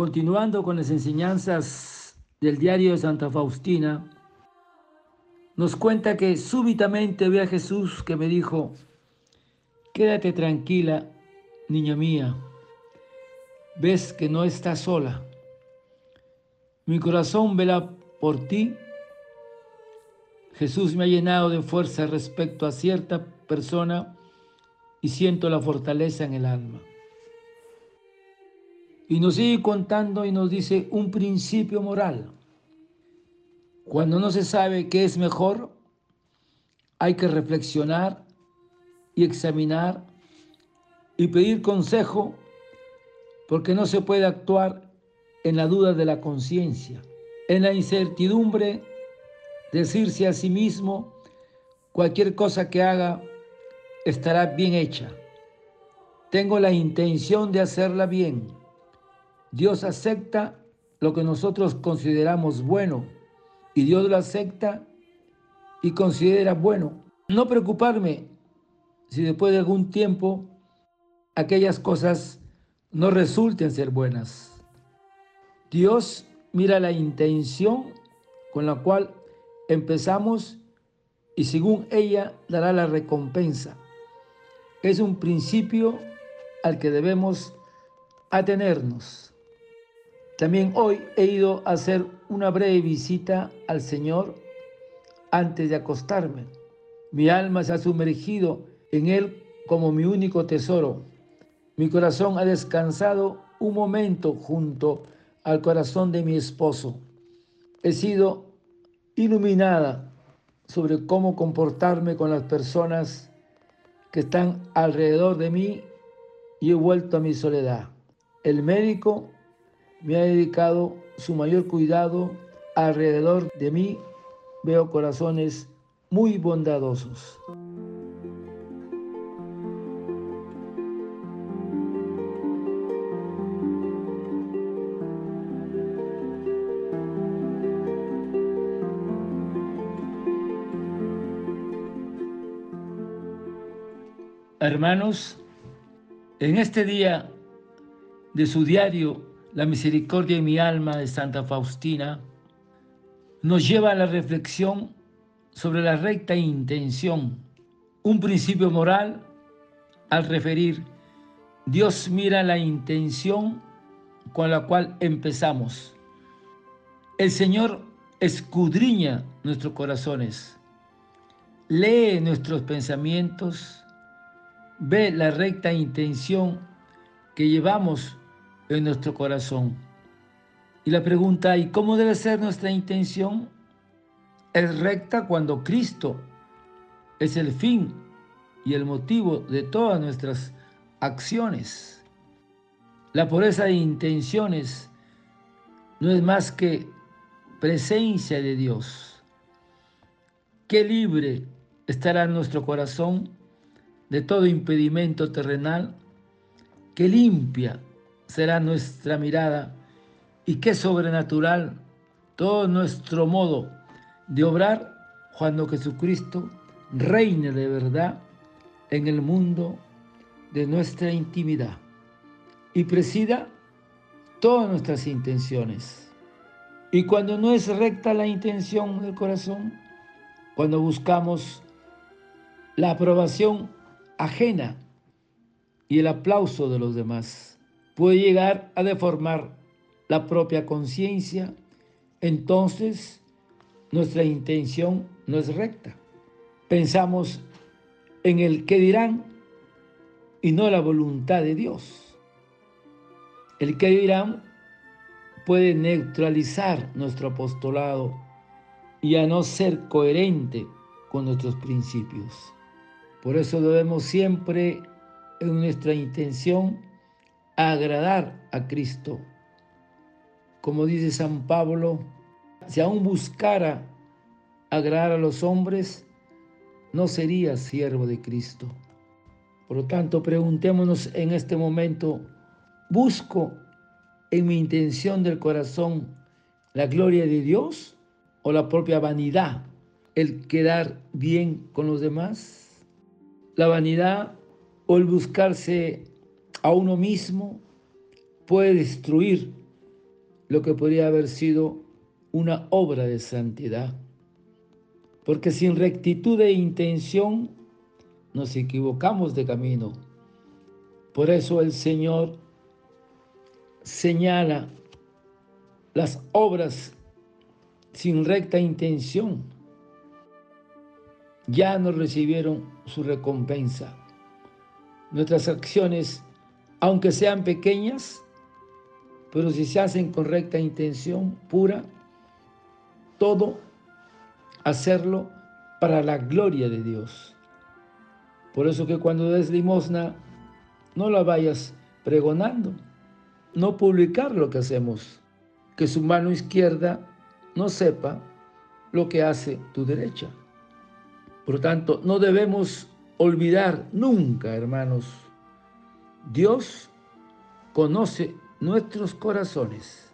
Continuando con las enseñanzas del diario de Santa Faustina, nos cuenta que súbitamente ve a Jesús que me dijo, quédate tranquila, niña mía, ves que no estás sola. Mi corazón vela por ti. Jesús me ha llenado de fuerza respecto a cierta persona y siento la fortaleza en el alma. Y nos sigue contando y nos dice un principio moral. Cuando no se sabe qué es mejor, hay que reflexionar y examinar y pedir consejo porque no se puede actuar en la duda de la conciencia, en la incertidumbre, decirse a sí mismo, cualquier cosa que haga estará bien hecha. Tengo la intención de hacerla bien Dios acepta lo que nosotros consideramos bueno y Dios lo acepta y considera bueno. No preocuparme si después de algún tiempo aquellas cosas no resulten ser buenas. Dios mira la intención con la cual empezamos y según ella dará la recompensa. Es un principio al que debemos atenernos. También hoy he ido a hacer una breve visita al Señor antes de acostarme. Mi alma se ha sumergido en Él como mi único tesoro. Mi corazón ha descansado un momento junto al corazón de mi esposo. He sido iluminada sobre cómo comportarme con las personas que están alrededor de mí y he vuelto a mi soledad. El médico me ha dedicado su mayor cuidado alrededor de mí. Veo corazones muy bondadosos. Hermanos, en este día de su diario la misericordia de mi alma de Santa Faustina, nos lleva a la reflexión sobre la recta intención, un principio moral al referir, Dios mira la intención con la cual empezamos. El Señor escudriña nuestros corazones, lee nuestros pensamientos, ve la recta intención que llevamos en nuestro corazón. Y la pregunta, ¿y cómo debe ser nuestra intención? Es recta cuando Cristo es el fin y el motivo de todas nuestras acciones. La pureza de intenciones no es más que presencia de Dios. Qué libre estará nuestro corazón de todo impedimento terrenal, que limpia será nuestra mirada y qué sobrenatural todo nuestro modo de obrar cuando Jesucristo reine de verdad en el mundo de nuestra intimidad y presida todas nuestras intenciones. Y cuando no es recta la intención del corazón, cuando buscamos la aprobación ajena y el aplauso de los demás, puede llegar a deformar la propia conciencia, entonces nuestra intención no es recta. Pensamos en el que dirán y no la voluntad de Dios. El que dirán puede neutralizar nuestro apostolado y a no ser coherente con nuestros principios. Por eso debemos siempre en nuestra intención agradar a Cristo. Como dice San Pablo, si aún buscara agradar a los hombres, no sería siervo de Cristo. Por lo tanto, preguntémonos en este momento, ¿busco en mi intención del corazón la gloria de Dios o la propia vanidad, el quedar bien con los demás? La vanidad o el buscarse a uno mismo puede destruir lo que podría haber sido una obra de santidad. Porque sin rectitud de intención nos equivocamos de camino. Por eso el Señor señala las obras sin recta intención. Ya no recibieron su recompensa. Nuestras acciones, aunque sean pequeñas, pero si se hacen con recta intención, pura, todo hacerlo para la gloria de Dios. Por eso que cuando des limosna, no la vayas pregonando, no publicar lo que hacemos, que su mano izquierda no sepa lo que hace tu derecha. Por tanto, no debemos olvidar nunca, hermanos, Dios conoce nuestros corazones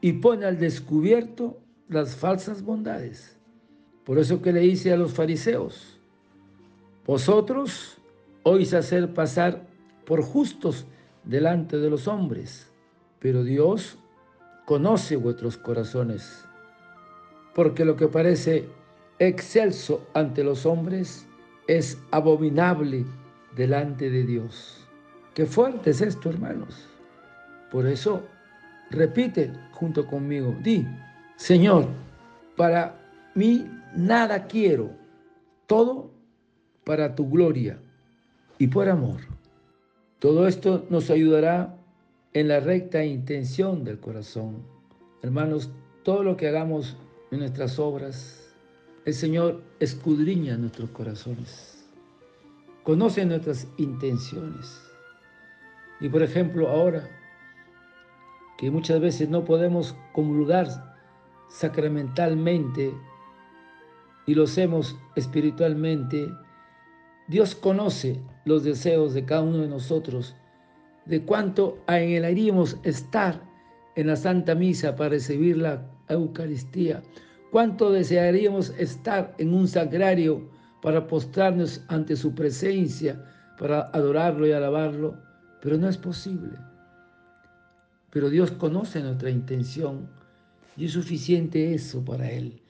y pone al descubierto las falsas bondades. Por eso que le dice a los fariseos, vosotros oís hacer pasar por justos delante de los hombres, pero Dios conoce vuestros corazones, porque lo que parece excelso ante los hombres es abominable delante de Dios. Qué fuerte es esto, hermanos. Por eso, repite junto conmigo, di, Señor, para mí nada quiero, todo para tu gloria y por amor. Todo esto nos ayudará en la recta intención del corazón. Hermanos, todo lo que hagamos en nuestras obras, el Señor escudriña nuestros corazones, conoce nuestras intenciones. Y por ejemplo, ahora que muchas veces no podemos comulgar sacramentalmente y lo hacemos espiritualmente, Dios conoce los deseos de cada uno de nosotros, de cuánto anhelaríamos estar en la Santa Misa para recibir la Eucaristía, cuánto desearíamos estar en un sagrario para postrarnos ante su presencia, para adorarlo y alabarlo, pero no es posible. Pero Dios conoce nuestra intención y es suficiente eso para Él.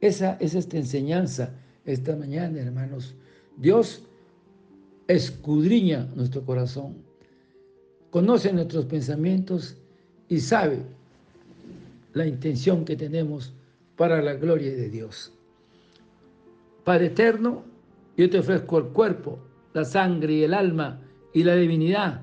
Esa es esta enseñanza esta mañana, hermanos. Dios escudriña nuestro corazón, conoce nuestros pensamientos y sabe la intención que tenemos para la gloria de Dios. Padre eterno, yo te ofrezco el cuerpo, la sangre y el alma y la divinidad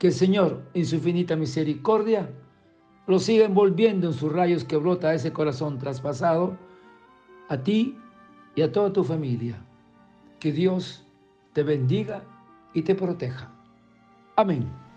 que el Señor, en su infinita misericordia, lo siga envolviendo en sus rayos que brota ese corazón traspasado, a ti y a toda tu familia. Que Dios te bendiga y te proteja. Amén.